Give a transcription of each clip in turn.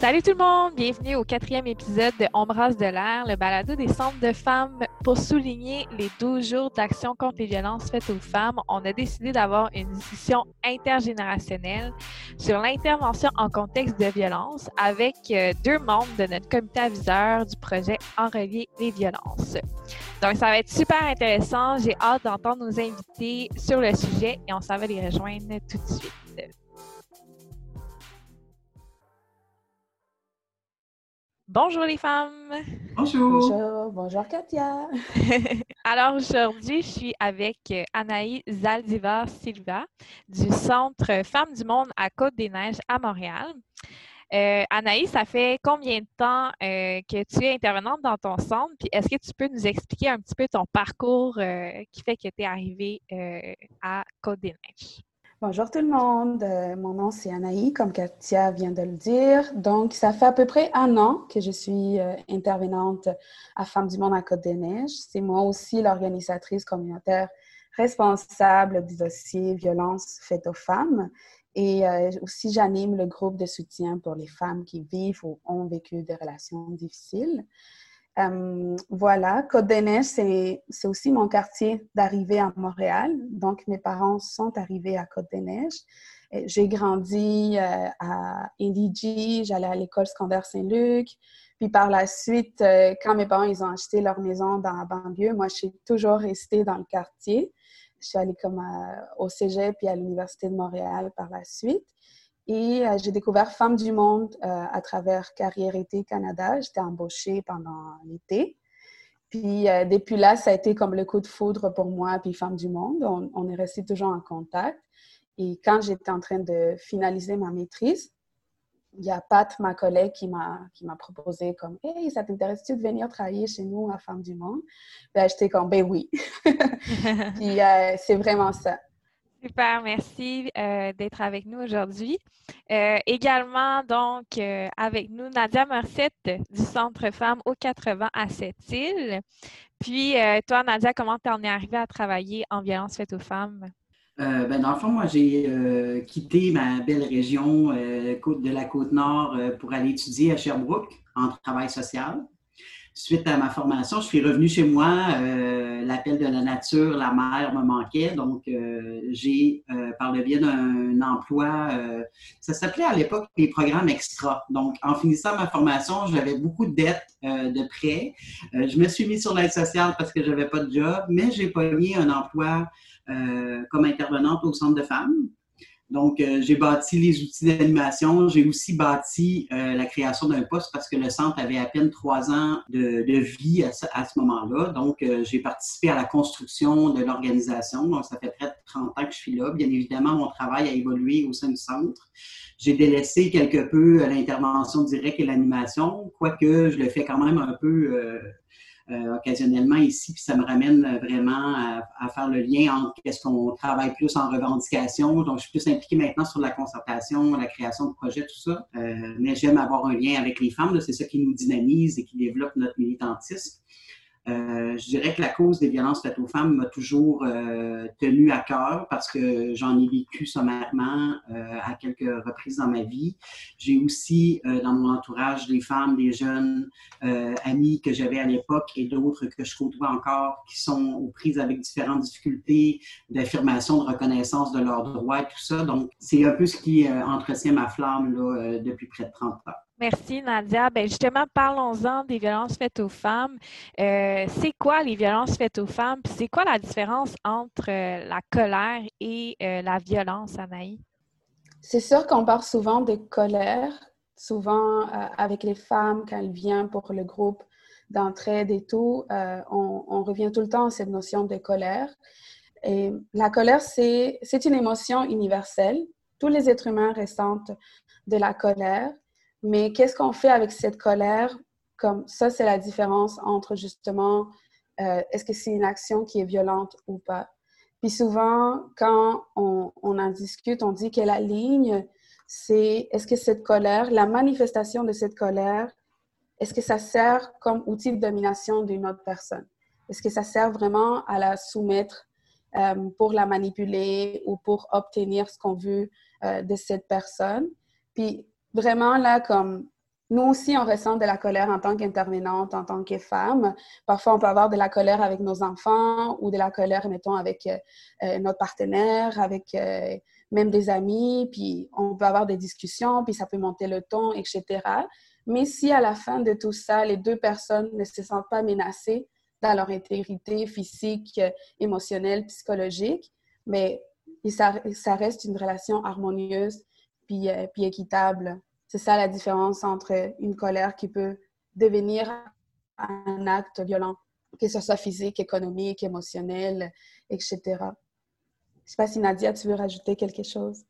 Salut tout le monde, bienvenue au quatrième épisode de Ombrase de l'air, le balado des centres de femmes. Pour souligner les 12 jours d'action contre les violences faites aux femmes, on a décidé d'avoir une discussion intergénérationnelle sur l'intervention en contexte de violence avec euh, deux membres de notre comité aviseur du projet Enrelier les violences. Donc ça va être super intéressant, j'ai hâte d'entendre nos invités sur le sujet et on s'en va les rejoindre tout de suite. Bonjour les femmes. Bonjour. Bonjour, bonjour Katia. Alors aujourd'hui, je suis avec euh, Anaï Zaldivar Silva du Centre Femmes du Monde à Côte-des-Neiges à Montréal. Euh, Anaïs, ça fait combien de temps euh, que tu es intervenante dans ton centre? Puis est-ce que tu peux nous expliquer un petit peu ton parcours qui fait que tu es arrivée à Côte-des-Neiges? Bonjour tout le monde, euh, mon nom c'est Anaï, comme Katia vient de le dire. Donc, ça fait à peu près un an que je suis euh, intervenante à Femmes du Monde à Côte-des-Neiges. C'est moi aussi l'organisatrice communautaire responsable du dossier violence faite aux femmes. Et euh, aussi, j'anime le groupe de soutien pour les femmes qui vivent ou ont vécu des relations difficiles. Euh, voilà, Côte-des-Neiges, c'est aussi mon quartier d'arrivée à Montréal. Donc, mes parents sont arrivés à Côte-des-Neiges. J'ai grandi euh, à Indy j'allais à l'école secondaire Saint-Luc. Puis par la suite, euh, quand mes parents ils ont acheté leur maison dans la banlieue, moi, je suis toujours restée dans le quartier. Je suis allée comme au cégep puis à l'Université de Montréal par la suite. Et euh, j'ai découvert Femmes du Monde euh, à travers Carrière Été Canada. J'étais embauchée pendant l'été. Puis euh, depuis là, ça a été comme le coup de foudre pour moi puis Femmes du Monde. On, est resté toujours en contact. Et quand j'étais en train de finaliser ma maîtrise, il y a Pat, ma collègue, qui m'a, proposé comme « Hey, ça t'intéresse-tu de venir travailler chez nous à Femmes du Monde? » Ben, j'étais comme « Ben oui! Puis c'est vraiment ça. Super, merci euh, d'être avec nous aujourd'hui. Euh, également, donc, euh, avec nous, Nadia Morcette du Centre Femmes au 80 à Sept-Îles. Puis, toi, Nadia, comment tu en es arrivée à travailler en violence faite aux femmes? ben, dans le fond, moi, j'ai quitté ma belle région de la Côte-Nord pour aller étudier à Sherbrooke en travail social suite à ma formation, je suis revenue chez moi. Euh, l'appel de la nature, la mer me manquait. Donc, euh, j'ai, euh, par le biais d'un emploi, ça s'appelait à l'époque les programmes extra. Donc, en finissant ma formation, j'avais beaucoup de dettes de prêts. je me suis mis sur l'aide sociale parce que j'avais pas de job, mais j'ai mis un emploi comme intervenante au centre de femmes. Donc, euh, j'ai bâti les outils d'animation. J'ai aussi bâti euh, la création d'un poste parce que le centre avait à peine trois ans de, vie à ce, moment-là. Donc, euh, j'ai participé à la construction de l'organisation. Donc, ça fait près de 30 ans que je suis là. Bien évidemment, mon travail a évolué au sein du centre. J'ai délaissé quelque peu l'intervention directe et l'animation, quoique je le fais quand même un peu euh, occasionnellement ici, puis ça me ramène vraiment à, faire le lien entre qu'est-ce qu'on travaille plus en revendication. Donc, je suis plus impliquée maintenant sur la concertation, la création de projets, tout ça. Euh, mais j'aime avoir un lien avec les femmes. C'est ça qui nous dynamise et qui développe notre militantisme. Euh, je dirais que la cause des violences faites aux femmes m'a toujours euh, tenu à cœur parce que j'en ai vécu sommairement euh, à quelques reprises dans ma vie. J'ai aussi dans mon entourage des femmes, des jeunes amis que j'avais à l'époque et d'autres que je côtoie encore qui sont aux prises avec différentes difficultés d'affirmation, de reconnaissance de leurs droits et tout ça. Donc, c'est un peu ce qui entretient ma flamme depuis près de 30 ans. Merci Nadia. Ben justement, parlons-en des violences faites aux femmes. Euh, c'est quoi les violences faites aux femmes? c'est quoi la différence entre euh, la colère et euh, la violence, Anaï? C'est sûr qu'on parle souvent de colère, souvent avec les femmes quand elles viennent pour le groupe d'entraide et tout. On, revient tout le temps à cette notion de colère. Et la colère, c'est une émotion universelle. Tous les êtres humains ressentent de la colère. Mais qu'est-ce qu'on fait avec cette colère? Comme ça, c'est la différence entre justement, euh, est-ce que c'est une action qui est violente ou pas? Puis souvent, quand on, en discute, on dit que la ligne, c'est est-ce que cette colère, la manifestation de cette colère, est-ce que ça sert comme outil de domination d'une autre personne? Est-ce que ça sert vraiment à la soumettre euh, pour la manipuler ou pour obtenir ce qu'on veut euh, de cette personne? Puis vraiment, là, comme nous aussi, on ressent de la colère en tant qu'intervenante, en tant que femme. Parfois, on peut avoir de la colère avec nos enfants ou de la colère, mettons, avec euh, euh, notre partenaire, avec euh, même des amis, puis on peut avoir des discussions, puis ça peut monter le ton, etc. Mais si à la fin de tout ça, les deux personnes ne se sentent pas menacées dans leur intégrité physique, émotionnelle, psychologique, mais ça, ça reste une relation harmonieuse puis, puis équitable. C'est ça la différence entre une colère qui peut devenir un acte violent, que ce soit physique, économique, émotionnel, etc. Je ne sais pas si Nadia, tu veux rajouter quelque chose?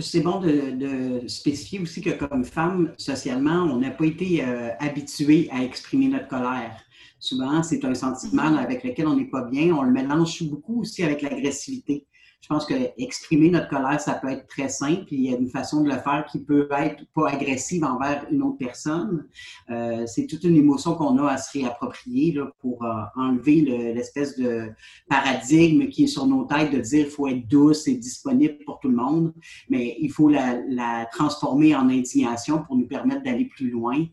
C'est bon de, spécifier aussi que comme femme, socialement, on n'a pas été euh, habitué à exprimer notre colère. Souvent, c'est un sentiment mm-hmm. avec lequel on n'est pas bien. On le mélange beaucoup aussi avec l'agressivité je pense que exprimer notre colère, ça peut être très simple. Il y a une façon de le faire qui peut être pas agressive envers une autre personne. Euh, c'est toute une émotion qu'on a à se réapproprier pour euh, enlever l'espèce de paradigme qui est sur nos têtes de dire faut être douce et disponible pour tout le monde, mais il faut la transformer en indignation pour nous permettre d'aller plus loin.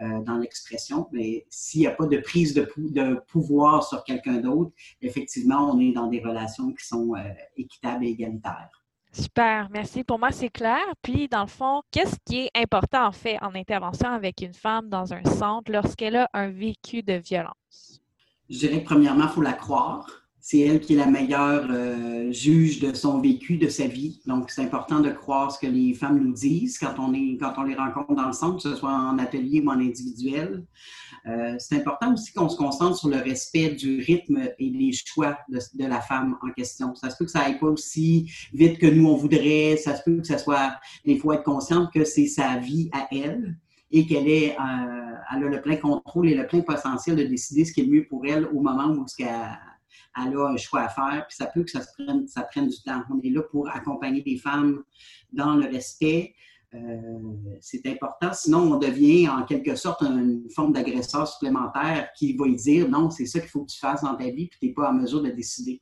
Euh, dans l'expression, mais s'il n'y a pas de prise de, de pouvoir sur quelqu'un d'autre, effectivement, on est dans des relations qui sont euh, équitables et égalitaires. Super, merci. Pour moi, c'est clair. Puis, dans le fond, qu'est-ce qui est important en fait en intervention avec une femme dans un centre lorsqu'elle a un vécu de violence? Je dirais que premièrement, il faut la croire c'est elle qui est la meilleure euh, juge de son vécu, de sa vie. Donc, c'est important de croire ce que les femmes nous disent quand on, les rencontre dans le centre, que ce soit en atelier ou en individuel. Euh, c'est important aussi qu'on se concentre sur le respect du rythme et des choix de, la femme en question. Ça se peut que ça aille pas aussi vite que nous, on voudrait. Ça se peut que ça soit, il faut être consciente que c'est sa vie à elle et qu'elle euh, a le plein contrôle et le plein potentiel de décider ce qui est mieux pour elle au moment où ce qu'elle elle a un choix à faire, puis ça peut que ça, prenne, ça prenne du temps. On est là pour accompagner les femmes dans le respect. Euh, c'est important, sinon on devient en quelque sorte une forme d'agresseur supplémentaire qui va lui dire non, c'est ça qu'il faut que tu fasses dans ta vie, puis tu n'es pas en mesure de décider.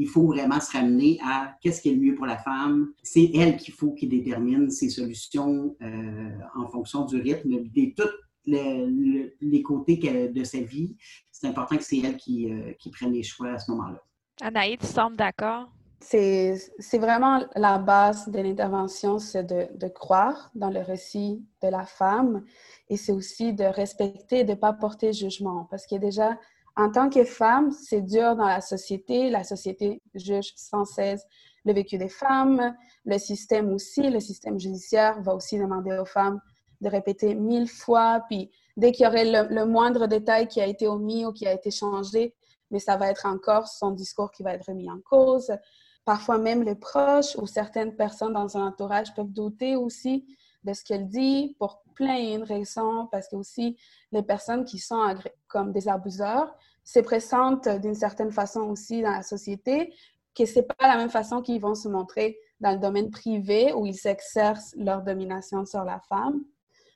Il faut vraiment se ramener à qu'est-ce qui est le mieux pour la femme. C'est elle qu'il faut qui détermine ses solutions euh, en fonction du rythme, de tous les, les côtés de sa vie c'est important que c'est elle qui, euh, qui prenne les choix à ce moment-là. Anaïd, tu sembles d'accord? C'est vraiment la base de l'intervention, c'est de, de, croire dans le récit de la femme et c'est aussi de respecter, de ne pas porter jugement. Parce que déjà, en tant que femme, c'est dur dans la société. La société juge sans cesse le vécu des femmes, le système aussi, le système judiciaire va aussi demander aux femmes de répéter mille fois, puis dès qu'il y aurait le, moindre détail qui a été omis ou qui a été changé, mais ça va être encore son discours qui va être remis en cause. Parfois même les proches ou certaines personnes dans un entourage peuvent douter aussi de ce qu'elle dit pour plein de raisons, parce que aussi les personnes qui sont comme des abuseurs se présentent d'une certaine façon aussi dans la société, que c'est pas la même façon qu'ils vont se montrer dans le domaine privé où ils exercent leur domination sur la femme.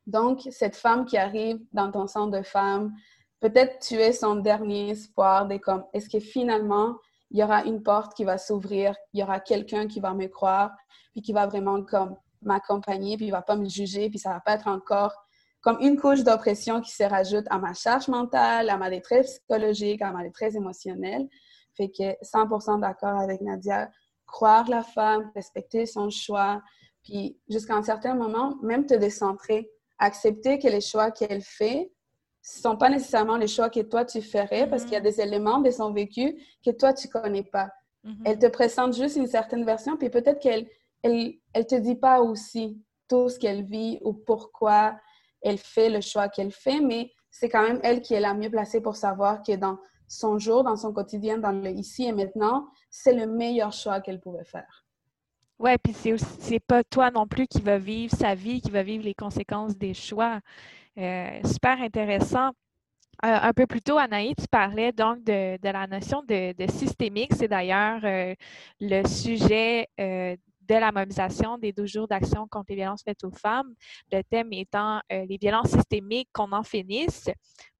Donc, cette femme qui arrive dans ton centre de femmes, peut-être tu es son dernier espoir comme, est-ce que finalement, il y aura une porte qui va s'ouvrir, il y aura quelqu'un qui va me croire, puis qui va vraiment comme m'accompagner, puis il va pas me juger, puis ça va pas être encore comme une couche d'oppression qui se rajoute à ma charge mentale, à ma détresse psychologique, à ma détresse émotionnelle. Fait que 100% d'accord avec Nadia, croire la femme, respecter son choix, puis jusqu'à un certain moment, même te décentrer accepter que les choix qu'elle fait ne sont pas nécessairement les choix que toi tu ferais parce qu'il y a mm-hmm. des éléments de son vécu que toi tu connais pas. Mm-hmm. Elle te présente juste une certaine version, puis peut-être qu'elle elle, elle te dit pas aussi tout ce qu'elle vit ou pourquoi elle fait le choix qu'elle fait, mais c'est quand même elle qui est la mieux placée pour savoir que dans son jour, dans son quotidien, dans le ici et maintenant, c'est le meilleur choix qu'elle pouvait faire. Oui, puis c'est c'est pas toi non plus qui va vivre sa vie, qui va vivre les conséquences des choix. Euh, super intéressant. Euh, un peu plus tôt, Anaïs, tu parlais donc de, la notion de, systémique. C'est d'ailleurs euh, le sujet de la mobilisation des 12 jours d'action contre les violences faites aux femmes. Le thème étant les violences systémiques, qu'on en finisse.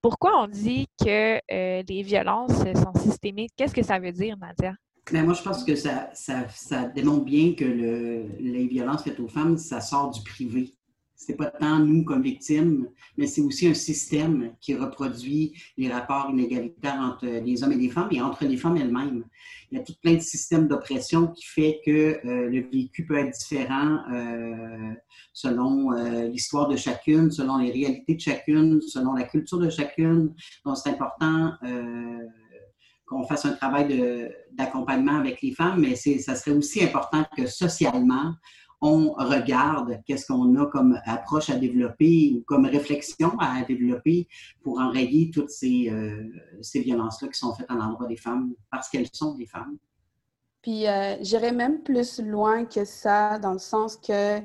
Pourquoi on dit que les violences sont systémiques? Qu'est-ce que ça veut dire, Nadia? Mais moi, je pense que ça, ça, démontre bien que le, les violences faites aux femmes, ça sort du privé. c'est pas tant nous comme victimes, mais c'est aussi un système qui reproduit les rapports inégalitaires entre les hommes et les femmes et entre les femmes elles-mêmes. Il y a tout plein de systèmes d'oppression qui fait que euh, le vécu peut être différent euh, selon euh, l'histoire de chacune, selon les réalités de chacune, selon la culture de chacune. Donc, c'est important qu'on fasse un travail d'accompagnement avec les femmes, mais ça serait aussi important que socialement, on regarde qu'est-ce qu'on a comme approche à développer ou comme réflexion à développer pour enrayer toutes ces, euh, ces violences-là qui sont faites à l'endroit des femmes parce qu'elles sont des femmes. Puis euh, j'irais même plus loin que ça dans le sens que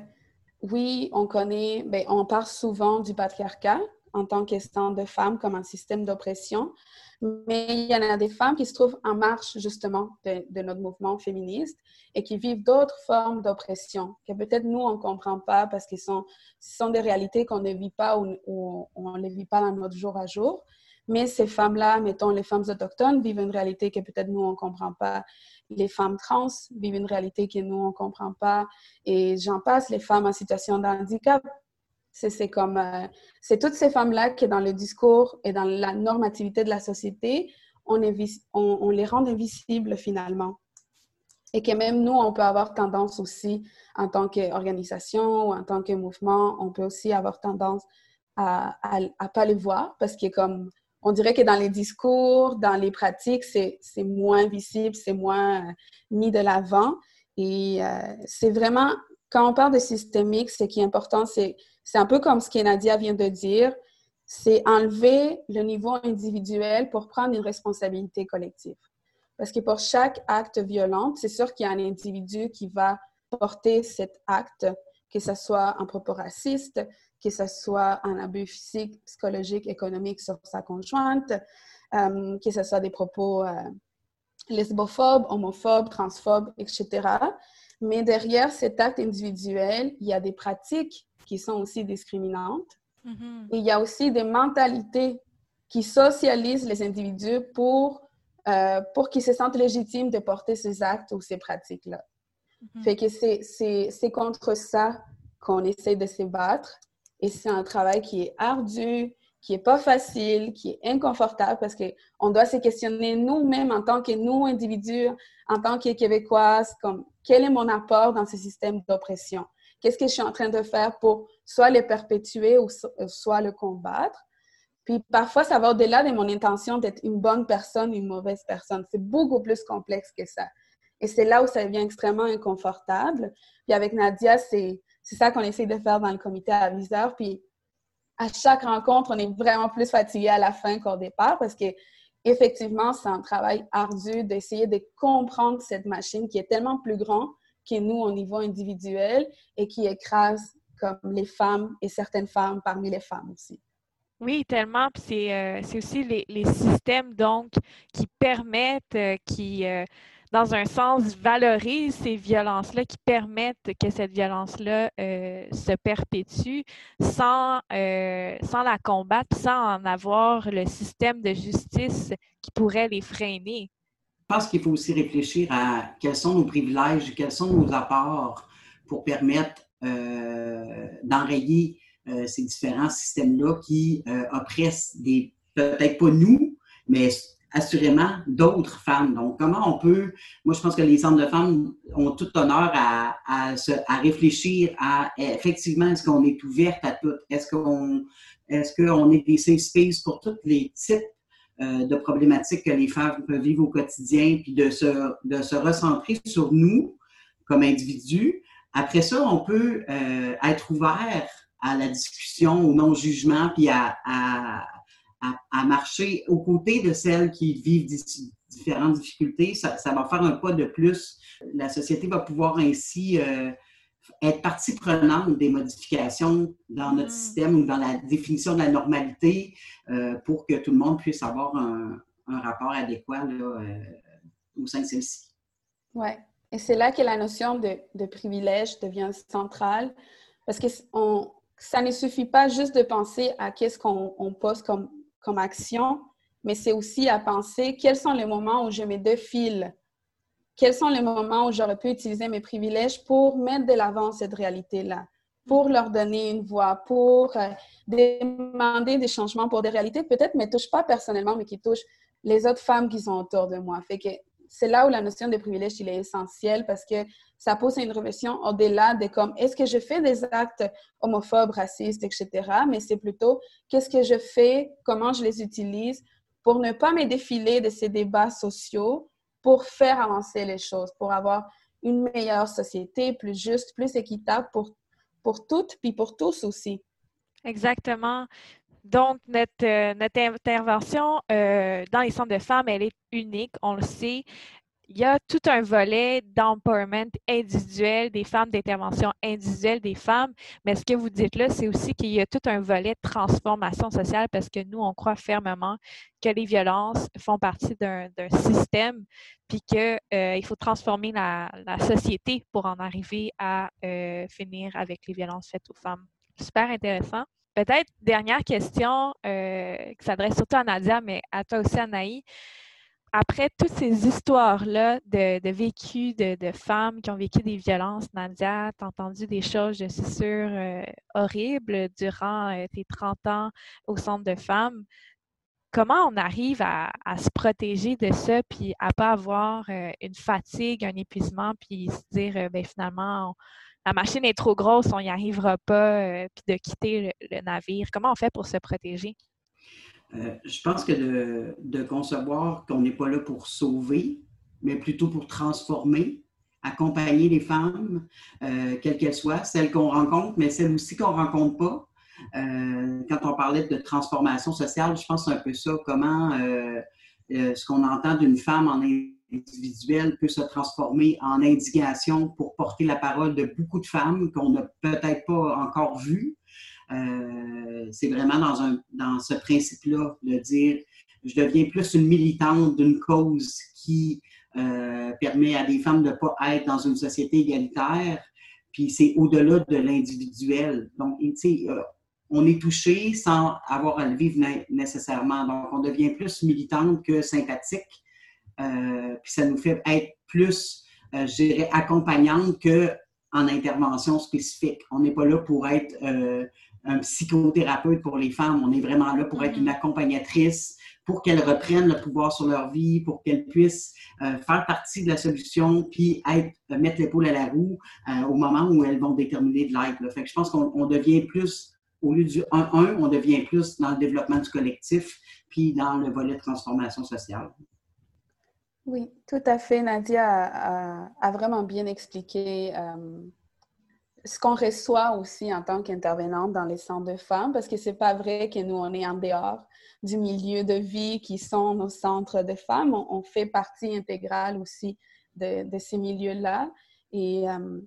oui, on connaît, bien, on parle souvent du patriarcat en tant qu'étant de femmes comme un système d'oppression, mais il y en a des femmes qui se trouvent en marche justement de, notre mouvement féministe et qui vivent d'autres formes d'oppression que peut-être nous, on ne comprend pas parce que sont, ce sont des réalités qu'on ne vit pas ou, on ne vit pas dans notre jour à jour. Mais ces femmes-là, mettons les femmes autochtones, vivent une réalité que peut-être nous, on ne comprend pas. Les femmes trans vivent une réalité que nous, on ne comprend pas. Et j'en passe, les femmes en situation de handicap c'est comme, euh, c'est toutes ces femmes-là qui, dans le discours et dans la normativité de la société, on, les rend invisibles finalement. Et que même nous, on peut avoir tendance aussi, en tant qu'organisation ou en tant que mouvement, on peut aussi avoir tendance à ne pas les voir parce que comme on dirait que dans les discours, dans les pratiques, c'est moins visible, c'est moins euh, mis de l'avant. Et euh, c'est vraiment, quand on parle de systémique, ce qui est important, c'est c'est un peu comme ce que Nadia vient de dire, c'est enlever le niveau individuel pour prendre une responsabilité collective. Parce que pour chaque acte violent, c'est sûr qu'il y a un individu qui va porter cet acte, que ce soit un propos raciste, que ce soit un abus physique, psychologique, économique sur sa conjointe, euh, que ce soit des propos euh, lesbophobes, homophobes, transphobes, etc. Mais derrière cet acte individuel, il y a des pratiques qui sont aussi discriminantes. Mm-hmm. il y a aussi des mentalités qui socialisent les individus pour, euh, pour qu'ils se sentent légitimes de porter ces actes ou ces pratiques-là. Mm-hmm. Fait que c'est contre ça qu'on essaie de se battre. Et c'est un travail qui est ardu, qui est pas facile, qui est inconfortable parce qu'on doit se questionner nous-mêmes en tant que nous, individus, en tant que Québécoises, comme quel est mon apport dans ce système d'oppression? Qu'est-ce que je suis en train de faire pour soit le perpétuer ou euh, soit le combattre? Puis parfois, ça va au-delà de mon intention d'être une bonne personne, une mauvaise personne. C'est beaucoup plus complexe que ça. Et c'est là où ça devient extrêmement inconfortable. Puis avec Nadia, c'est ça qu'on essaie de faire dans le comité aviseur. Puis à chaque rencontre, on est vraiment plus fatigué à la fin qu'au départ parce que effectivement, c'est un travail ardu d'essayer de comprendre cette machine qui est tellement plus grande que nous au niveau individuel et qui écrase comme les femmes et certaines femmes parmi les femmes aussi. Oui, tellement. Puis c'est euh, aussi les, les, systèmes donc qui permettent, euh, qui euh, dans un sens, valorise ces violences-là qui permettent que cette violence-là se perpétue sans, sans la combattre, sans en avoir le système de justice qui pourrait les freiner. Pense qu'il faut aussi réfléchir à quels sont nos privilèges, quels sont nos apports pour permettre euh, d'enrayer ces différents systèmes-là qui oppressent des, peut-être pas nous, mais assurément d'autres femmes. Donc, comment on peut, moi je pense que les centres de femmes ont tout honneur à, à, se, à réfléchir à effectivement, est-ce qu'on est ouverte à tout? Est-ce qu'on est, qu'on est des safe space pour tous les types euh, de problématiques que les femmes peuvent vivre au quotidien, puis de se, de se recentrer sur nous comme individus. Après ça, on peut euh, être ouvert à la discussion, au non-jugement, puis à, à, à, marcher aux côtés de celles qui vivent différentes difficultés, ça, va faire un pas de plus. La société va pouvoir ainsi euh, être partie prenante des modifications dans notre mm. système ou dans la définition de la normalité euh, pour que tout le monde puisse avoir un, rapport adéquat euh, au sein de celle-ci. Oui. Et c'est là que la notion de, privilège devient centrale parce que ça ne suffit pas juste de penser à qu'est-ce qu'on pose comme comme action, mais c'est aussi à penser quels sont les moments où je me défile, quels sont les moments où j'aurais pu utiliser mes privilèges pour mettre de l'avant cette réalité-là. pour leur donner une voix, pour euh, demander des changements pour des réalités peut-être ne me touchent pas personnellement, mais qui touchent les autres femmes qui sont autour de moi. Fait que c'est là où la notion de privilège il est essentielle parce que ça pose une réflexion au-delà de comme est-ce que je fais des actes homophobes, racistes, etc. Mais c'est plutôt qu'est-ce que je fais, comment je les utilise pour ne pas me défiler de ces débats sociaux, pour faire avancer les choses, pour avoir une meilleure société, plus juste, plus équitable pour pour toutes, puis pour tous aussi. Exactement. Donc, notre, euh, notre intervention euh, dans les centres de femmes, elle est unique, on le sait il y a tout un volet d'empowerment individuel des femmes, d'intervention individuelle des femmes. Mais ce que vous dites là, c'est aussi qu'il y a tout un volet de transformation sociale parce que nous, on croit fermement que les violences font partie d'un système, puis qu'il euh, faut transformer la, société pour en arriver à euh, finir avec les violences faites aux femmes. Super intéressant. Peut-être dernière question euh, qui s'adresse surtout à Nadia, mais à toi aussi, Anaï après toutes ces histoires-là de, vécu de, femmes qui ont vécu des violences, Nadia, tu as entendu des choses, je suis sûre, euh, horribles durant euh, tes 30 ans au centre de femmes. Comment on arrive à, se protéger de ça, puis à pas avoir euh, une fatigue, un épuisement, puis se dire, ben, finalement, la machine est trop grosse, on n'y arrivera pas, puis de quitter le navire? Comment on fait pour se protéger? Euh, je pense que de, concevoir qu'on n'est pas là pour sauver, mais plutôt pour transformer, accompagner les femmes, euh, quelles qu'elles soient, celles qu'on rencontre, mais celles aussi qu'on ne rencontre pas. Euh, quand on parlait de transformation sociale, je pense un peu ça, comment ce qu'on entend d'une femme en individuel peut se transformer en indignation pour porter la parole de beaucoup de femmes qu'on n'a peut-être pas encore vues. Euh, c'est vraiment dans, un, dans ce principe-là de dire je deviens plus une militante d'une cause qui euh, permet à des femmes de ne pas être dans une société égalitaire. Puis c'est au-delà de l'individuel. Donc, tu sais, euh, on est touché sans avoir à le vivre nécessairement. Donc, on devient plus militante que sympathique. puis ça nous fait être plus, je dirais, accompagnante que en intervention spécifique. On n'est pas là pour être un psychothérapeute pour les femmes. On est vraiment là pour être une mm-hmm. accompagnatrice, pour qu'elles reprennent le pouvoir sur leur vie, pour qu'elles puissent euh, faire partie de la solution, puis être, euh, mettre l'épaule à la roue euh, au moment où elles vont déterminer de l'aide. Fait que je pense qu'on devient plus, au lieu du 1-1, on devient plus dans le développement du collectif, puis dans le volet de transformation sociale. Oui, tout à fait. Nadia a, vraiment bien expliqué ce qu'on reçoit aussi en tant qu'intervenante dans les centres de femmes, parce que c'est pas vrai que nous, on est en dehors du milieu de vie qui sont nos centres de femmes. On, fait partie intégrale aussi de, ces milieux-là. Euh,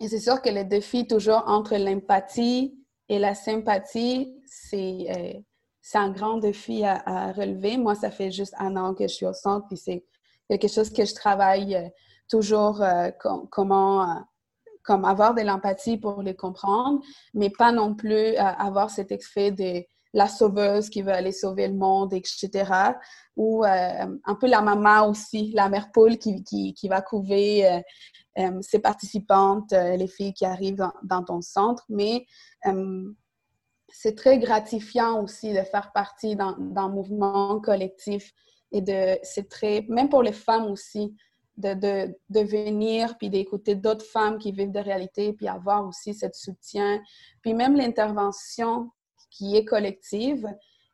et, c'est sûr que le défi toujours entre l'empathie et la sympathie, c'est euh, un grand défi à, relever. Moi, ça fait juste un an que je suis au centre, puis c'est quelque chose que je travaille euh, toujours comment comme avoir de l'empathie pour les comprendre, mais pas non plus euh, avoir cet effet de la sauveuse qui veut aller sauver le monde, etc. Ou euh, un peu la maman aussi, la mère poule qui, qui, va couver euh, ses participantes, les filles qui arrivent dans, ton centre. Mais c'est très gratifiant aussi de faire partie d'un mouvement collectif et de c'est très même pour les femmes aussi de, de, venir puis d'écouter d'autres femmes qui vivent de réalité puis avoir aussi ce soutien. Puis même l'intervention qui est collective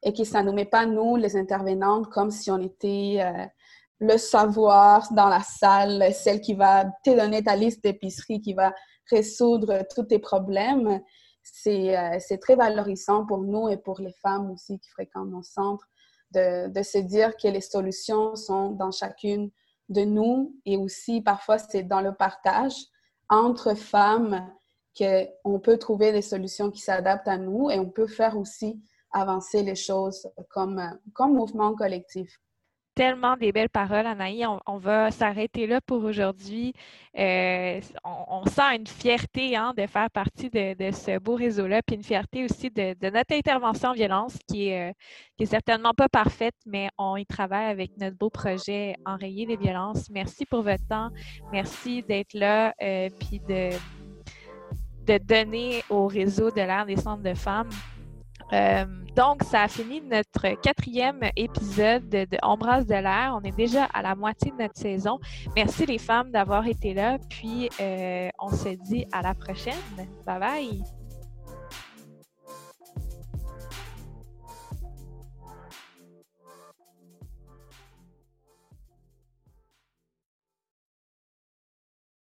et qui ça nous met pas, nous, les intervenantes, comme si on était euh, le savoir dans la salle, celle qui va te donner ta liste d'épicerie, qui va résoudre tous tes problèmes. Euh, c'est très valorisant pour nous et pour les femmes aussi qui fréquentent nos centres de, de se dire que les solutions sont dans chacune de nous et aussi parfois c'est dans le partage entre femmes qu'on peut trouver des solutions qui s'adaptent à nous et on peut faire aussi avancer les choses comme, comme mouvement collectif tellement des belles paroles, Anaï. On, va s'arrêter là pour aujourd'hui. Euh, on, sent une fierté hein, de faire partie de, ce beau réseau-là, puis une fierté aussi de, notre intervention en violence qui est, euh, certainement pas parfaite, mais on y travaille avec notre beau projet Enrayer les violences. Merci pour votre temps. Merci d'être là, euh, puis de de donner au réseau de l'ère des centres de femmes. Euh, donc, ça a fini notre quatrième épisode de, de de l'air. On est déjà à la moitié de notre saison. Merci les femmes d'avoir été là. Puis, euh, on se dit à la prochaine. Bye bye.